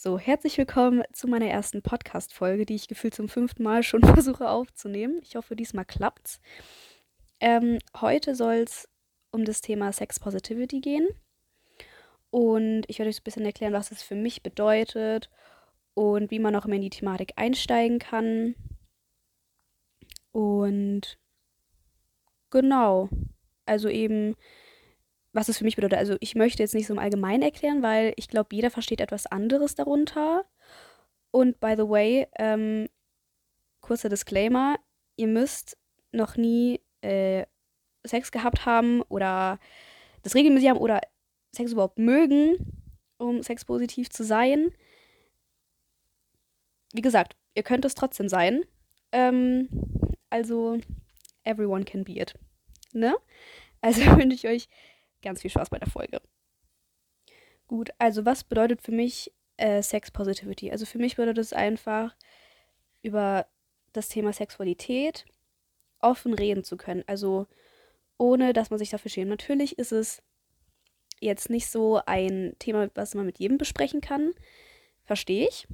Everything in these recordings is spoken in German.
So, herzlich willkommen zu meiner ersten Podcast-Folge, die ich gefühlt zum fünften Mal schon versuche aufzunehmen. Ich hoffe, diesmal klappt's. Ähm, heute soll es um das Thema Sex Positivity gehen. Und ich werde euch ein bisschen erklären, was es für mich bedeutet und wie man auch immer in die Thematik einsteigen kann. Und genau, also eben was es für mich bedeutet. Also ich möchte jetzt nicht so im Allgemeinen erklären, weil ich glaube, jeder versteht etwas anderes darunter. Und by the way, ähm, kurzer Disclaimer, ihr müsst noch nie äh, Sex gehabt haben oder das regelmäßig haben oder Sex überhaupt mögen, um sexpositiv zu sein. Wie gesagt, ihr könnt es trotzdem sein. Ähm, also, everyone can be it. Ne? Also wünsche ich euch ganz viel Spaß bei der Folge. Gut, also was bedeutet für mich äh, Sex Positivity? Also für mich bedeutet es einfach, über das Thema Sexualität offen reden zu können. Also ohne, dass man sich dafür schämt. Natürlich ist es jetzt nicht so ein Thema, was man mit jedem besprechen kann. Verstehe ich.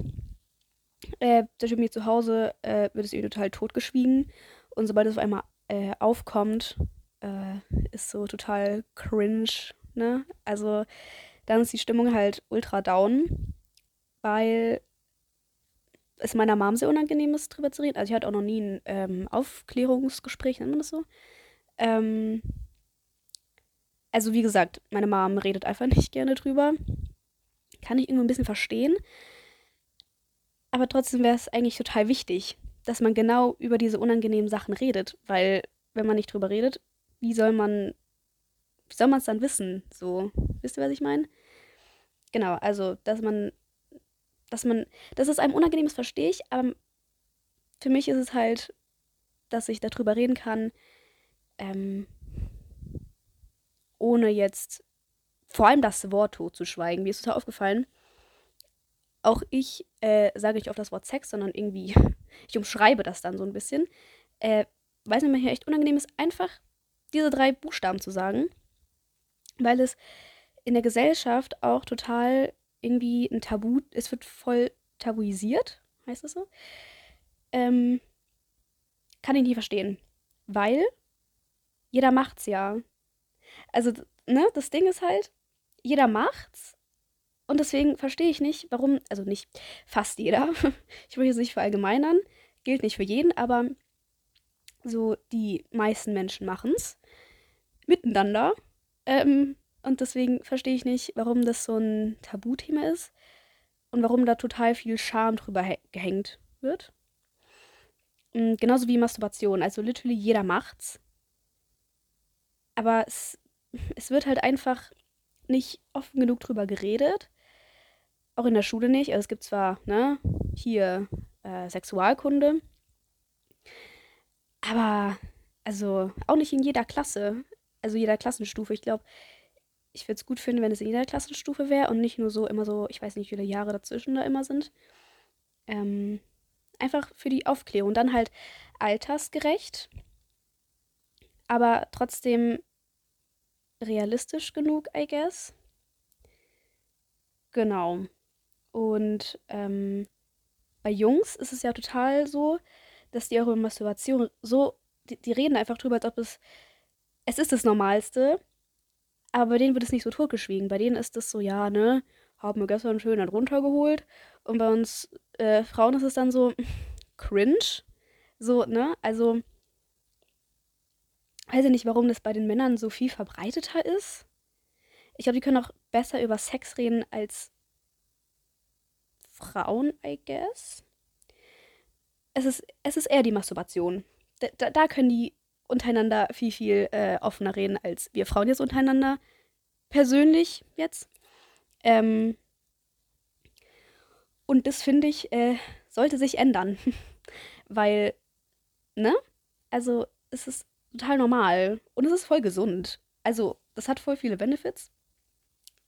Äh, mir zu Hause äh, wird es irgendwie total totgeschwiegen. Und sobald es auf einmal äh, aufkommt, äh, ist so total cringe, ne? Also dann ist die Stimmung halt ultra down, weil es meiner Mom sehr unangenehm ist, drüber zu reden. Also ich hatte auch noch nie ein ähm, Aufklärungsgespräch, nennt man das so. Ähm, also wie gesagt, meine Mom redet einfach nicht gerne drüber. Kann ich irgendwie ein bisschen verstehen. Aber trotzdem wäre es eigentlich total wichtig, dass man genau über diese unangenehmen Sachen redet, weil wenn man nicht drüber redet, wie soll man, wie soll man es dann wissen? So, wisst ihr, was ich meine? Genau, also, dass man, dass man, dass es einem unangenehm ist, verstehe ich, aber für mich ist es halt, dass ich darüber reden kann, ähm, ohne jetzt vor allem das Wort totzuschweigen. Mir ist total aufgefallen, auch ich äh, sage nicht oft das Wort Sex, sondern irgendwie, ich umschreibe das dann so ein bisschen. Äh, weiß nicht, hier echt unangenehm ist, einfach diese drei Buchstaben zu sagen, weil es in der Gesellschaft auch total irgendwie ein Tabu, es wird voll tabuisiert, heißt das so. Ähm, kann ich nicht verstehen, weil jeder macht's ja. Also, ne, das Ding ist halt, jeder macht's und deswegen verstehe ich nicht, warum, also nicht fast jeder, ich will jetzt nicht verallgemeinern, gilt nicht für jeden, aber so die meisten Menschen machen's miteinander. Ähm, und deswegen verstehe ich nicht, warum das so ein Tabuthema ist und warum da total viel Scham drüber gehängt wird. Und genauso wie Masturbation. Also literally jeder macht's. Aber es, es wird halt einfach nicht offen genug drüber geredet. Auch in der Schule nicht. Also es gibt zwar, ne, hier äh, Sexualkunde. Aber, also, auch nicht in jeder Klasse also jeder Klassenstufe. Ich glaube, ich würde es gut finden, wenn es in jeder Klassenstufe wäre und nicht nur so immer so, ich weiß nicht, wie viele Jahre dazwischen da immer sind. Ähm, einfach für die Aufklärung. Dann halt altersgerecht, aber trotzdem realistisch genug, I guess. Genau. Und ähm, bei Jungs ist es ja total so, dass die auch über Masturbation so, die, die reden einfach drüber, als ob es es ist das Normalste, aber bei denen wird es nicht so totgeschwiegen. Bei denen ist es so, ja, ne, haben wir gestern schön dann runtergeholt. Und bei uns äh, Frauen ist es dann so cringe. So, ne? Also, weiß ich nicht, warum das bei den Männern so viel verbreiteter ist. Ich glaube, die können auch besser über Sex reden als Frauen, I guess. Es ist, es ist eher die Masturbation. Da, da können die untereinander viel, viel äh, offener reden als wir Frauen jetzt untereinander. Persönlich jetzt. Ähm, und das finde ich, äh, sollte sich ändern. Weil, ne? Also, es ist total normal. Und es ist voll gesund. Also, das hat voll viele Benefits.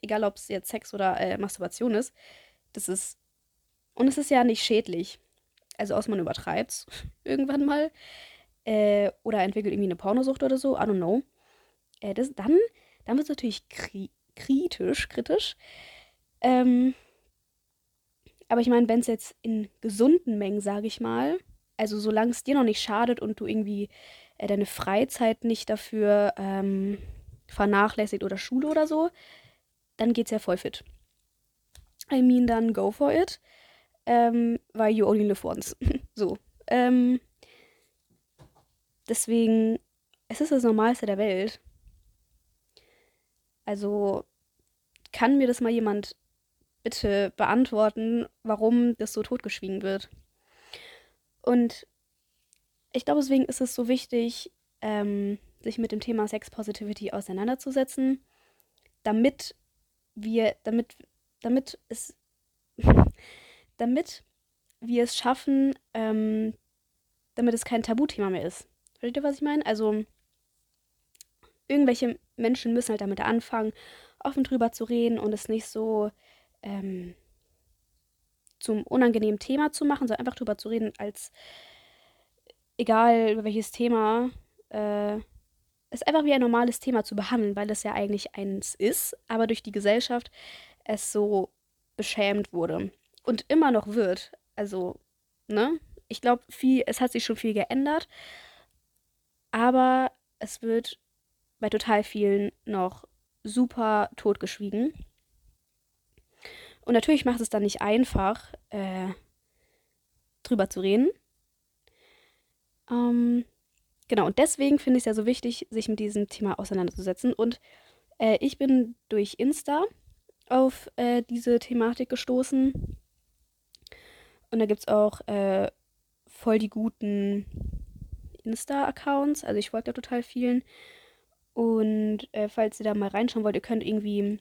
Egal, ob es jetzt Sex oder äh, Masturbation ist. Das ist. Und es ist ja nicht schädlich. Also, außer man übertreibt irgendwann mal äh, oder entwickelt irgendwie eine Pornosucht oder so, I don't know. Äh, das, dann dann wird es natürlich kri kritisch, kritisch. Ähm, Aber ich meine, wenn es jetzt in gesunden Mengen, sage ich mal, also solange es dir noch nicht schadet und du irgendwie äh, deine Freizeit nicht dafür ähm, vernachlässigt oder Schule oder so, dann geht's ja voll fit. I mean, dann go for it. Ähm, weil you only live once. so. Ähm, deswegen, es ist das Normalste der Welt. Also, kann mir das mal jemand bitte beantworten, warum das so totgeschwiegen wird? Und ich glaube, deswegen ist es so wichtig, ähm, sich mit dem Thema Sex Positivity auseinanderzusetzen, damit wir, damit, damit es, damit wir es schaffen, ähm, damit es kein Tabuthema mehr ist. Versteht ihr, was ich meine? Also, irgendwelche Menschen müssen halt damit anfangen, offen drüber zu reden und es nicht so ähm, zum unangenehmen Thema zu machen, sondern einfach drüber zu reden, als egal über welches Thema, äh, es einfach wie ein normales Thema zu behandeln, weil es ja eigentlich eins ist, aber durch die Gesellschaft es so beschämt wurde und immer noch wird. Also, ne? Ich glaube, es hat sich schon viel geändert, aber es wird bei total vielen noch super totgeschwiegen. Und natürlich macht es dann nicht einfach, äh, drüber zu reden. Ähm, genau, und deswegen finde ich es ja so wichtig, sich mit diesem Thema auseinanderzusetzen. Und äh, ich bin durch Insta auf äh, diese Thematik gestoßen. Und da gibt es auch äh, voll die guten Insta-Accounts. Also ich folge da total vielen. Und äh, falls ihr da mal reinschauen wollt, ihr könnt irgendwie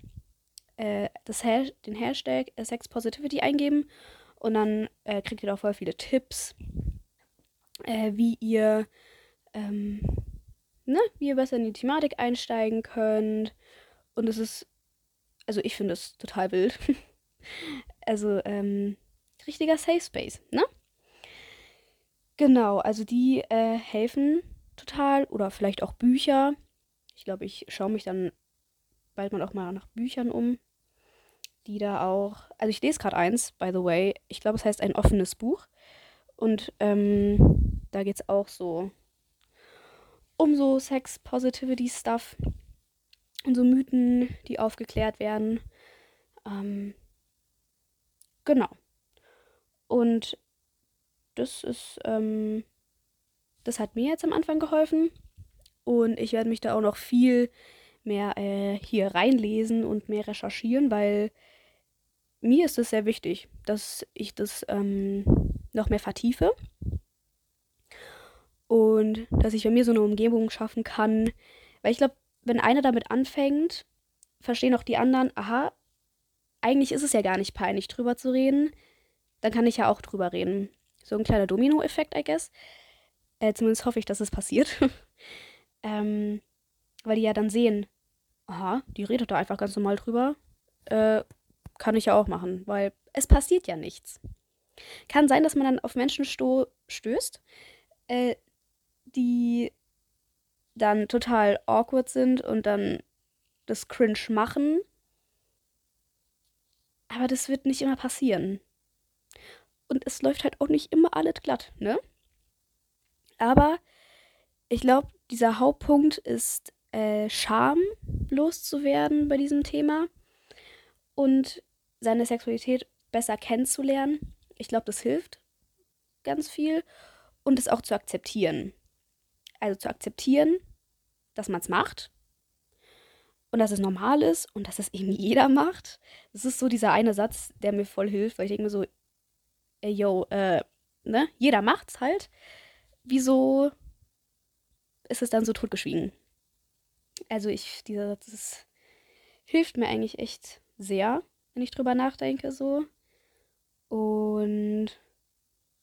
äh, das Has den Hashtag äh, Sex Positivity eingeben und dann äh, kriegt ihr da voll viele Tipps, äh, wie ihr ähm, ne, wie ihr besser in die Thematik einsteigen könnt. Und es ist, also ich finde es total wild. also ähm, richtiger Safe Space, ne? Genau, also die äh, helfen total oder vielleicht auch Bücher. Ich glaube, ich schaue mich dann bald mal auch mal nach Büchern um, die da auch. Also ich lese gerade eins, by the way. Ich glaube, es heißt ein offenes Buch. Und ähm, da geht es auch so um so Sex Positivity Stuff und so Mythen, die aufgeklärt werden. Ähm, genau. Und das ist, ähm, das hat mir jetzt am Anfang geholfen. Und ich werde mich da auch noch viel mehr äh, hier reinlesen und mehr recherchieren, weil mir ist es sehr wichtig, dass ich das ähm, noch mehr vertiefe. Und dass ich bei mir so eine Umgebung schaffen kann. Weil ich glaube, wenn einer damit anfängt, verstehen auch die anderen, aha, eigentlich ist es ja gar nicht peinlich, drüber zu reden. Dann kann ich ja auch drüber reden. So ein kleiner Domino-Effekt, I guess. Äh, zumindest hoffe ich, dass es passiert. ähm, weil die ja dann sehen, aha, die redet da einfach ganz normal drüber. Äh, kann ich ja auch machen, weil es passiert ja nichts. Kann sein, dass man dann auf Menschen stößt, äh, die dann total awkward sind und dann das cringe machen. Aber das wird nicht immer passieren. Und es läuft halt auch nicht immer alles glatt, ne? Aber ich glaube, dieser Hauptpunkt ist äh, Scham loszuwerden bei diesem Thema und seine Sexualität besser kennenzulernen. Ich glaube, das hilft ganz viel und es auch zu akzeptieren. Also zu akzeptieren, dass man es macht und dass es normal ist und dass es eben jeder macht. Das ist so dieser eine Satz, der mir voll hilft, weil ich denke mir so, ey, yo, äh, ne, jeder macht's halt. Wieso ist es dann so totgeschwiegen? Also ich, dieser Satz, das hilft mir eigentlich echt sehr, wenn ich drüber nachdenke so. Und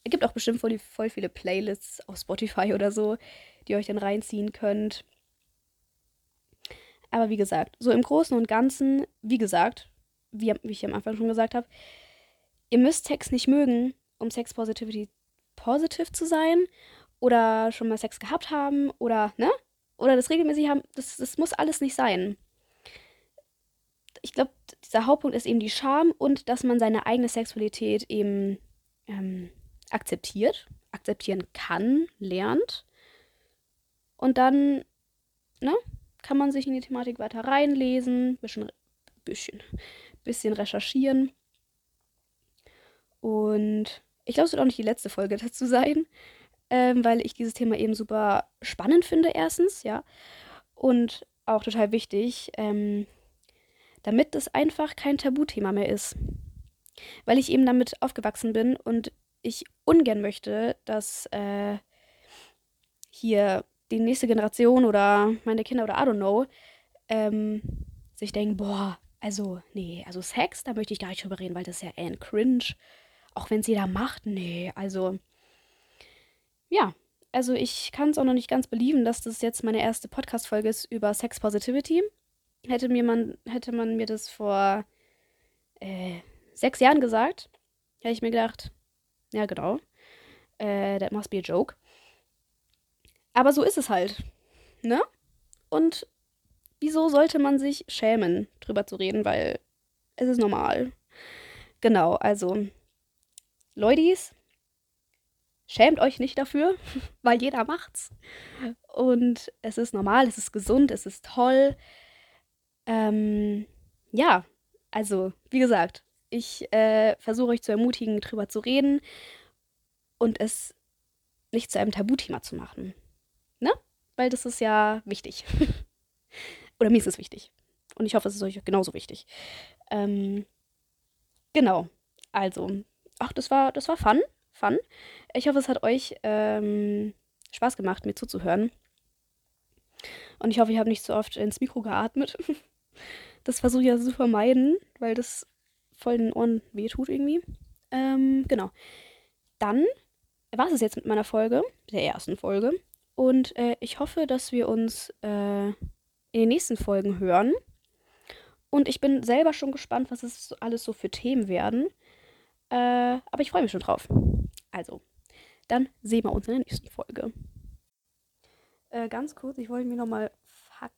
es gibt auch bestimmt voll, voll viele Playlists auf Spotify oder so, die ihr euch dann reinziehen könnt. Aber wie gesagt, so im Großen und Ganzen, wie gesagt, wie, wie ich am Anfang schon gesagt habe, ihr müsst Sex nicht mögen, um Sex Positivity positiv zu sein oder schon mal Sex gehabt haben oder, ne? Oder das regelmäßig haben, das, das muss alles nicht sein. ich glaube, dieser Hauptpunkt ist eben die Scham und dass man seine eigene Sexualität eben ähm, akzeptiert, akzeptieren kann, lernt. Und dann, ne, kann man sich in die Thematik weiter reinlesen, bisschen, bisschen, bisschen recherchieren. Und ich glaube, es wird auch nicht die letzte Folge dazu sein, ähm, weil ich dieses Thema eben super spannend finde, erstens, ja. Und auch total wichtig, ähm, damit es einfach kein Tabuthema mehr ist. Weil ich eben damit aufgewachsen bin und ich ungern möchte, dass äh, hier die nächste Generation oder meine Kinder oder I don't know ähm, sich denken, boah, also nee, also Sex, da möchte ich gar nicht drüber reden, weil das ist ja ein cringe. Auch wenn sie da macht, nee, also ja, also ich kann es auch noch nicht ganz belieben, dass das jetzt meine erste Podcast-Folge ist über Sex Positivity. Hätte, mir man, hätte man mir das vor äh, sechs Jahren gesagt, hätte ich mir gedacht, ja genau, äh, that must be a joke. Aber so ist es halt, ne? Und wieso sollte man sich schämen, drüber zu reden, weil es ist normal. Genau, also, Leutis, schämt euch nicht dafür, weil jeder macht's. Und es ist normal, es ist gesund, es ist toll. Ähm, ja, also, wie gesagt, ich äh, versuche euch zu ermutigen, drüber zu reden und es nicht zu einem Tabuthema zu machen. Ne? Weil das ist ja wichtig. Oder mir ist es wichtig. Und ich hoffe, es ist euch genauso wichtig. Ähm, genau. Also, ach, das war, das war fun. Fun. Ich hoffe, es hat euch ähm, Spaß gemacht, mir zuzuhören. Und ich hoffe, ich habe nicht so oft ins Mikro geatmet. Das versuche ich ja zu vermeiden, weil das voll den Ohren wehtut irgendwie. Ähm, genau. Dann war es jetzt mit meiner Folge, der ersten Folge. Und äh, ich hoffe, dass wir uns äh, in den nächsten Folgen hören. Und ich bin selber schon gespannt, was es alles so für Themen werden. Äh, aber ich freue mich schon drauf. Also, dann sehen wir uns in der nächsten Folge. Äh, ganz kurz, ich wollte mir nochmal. Fuck.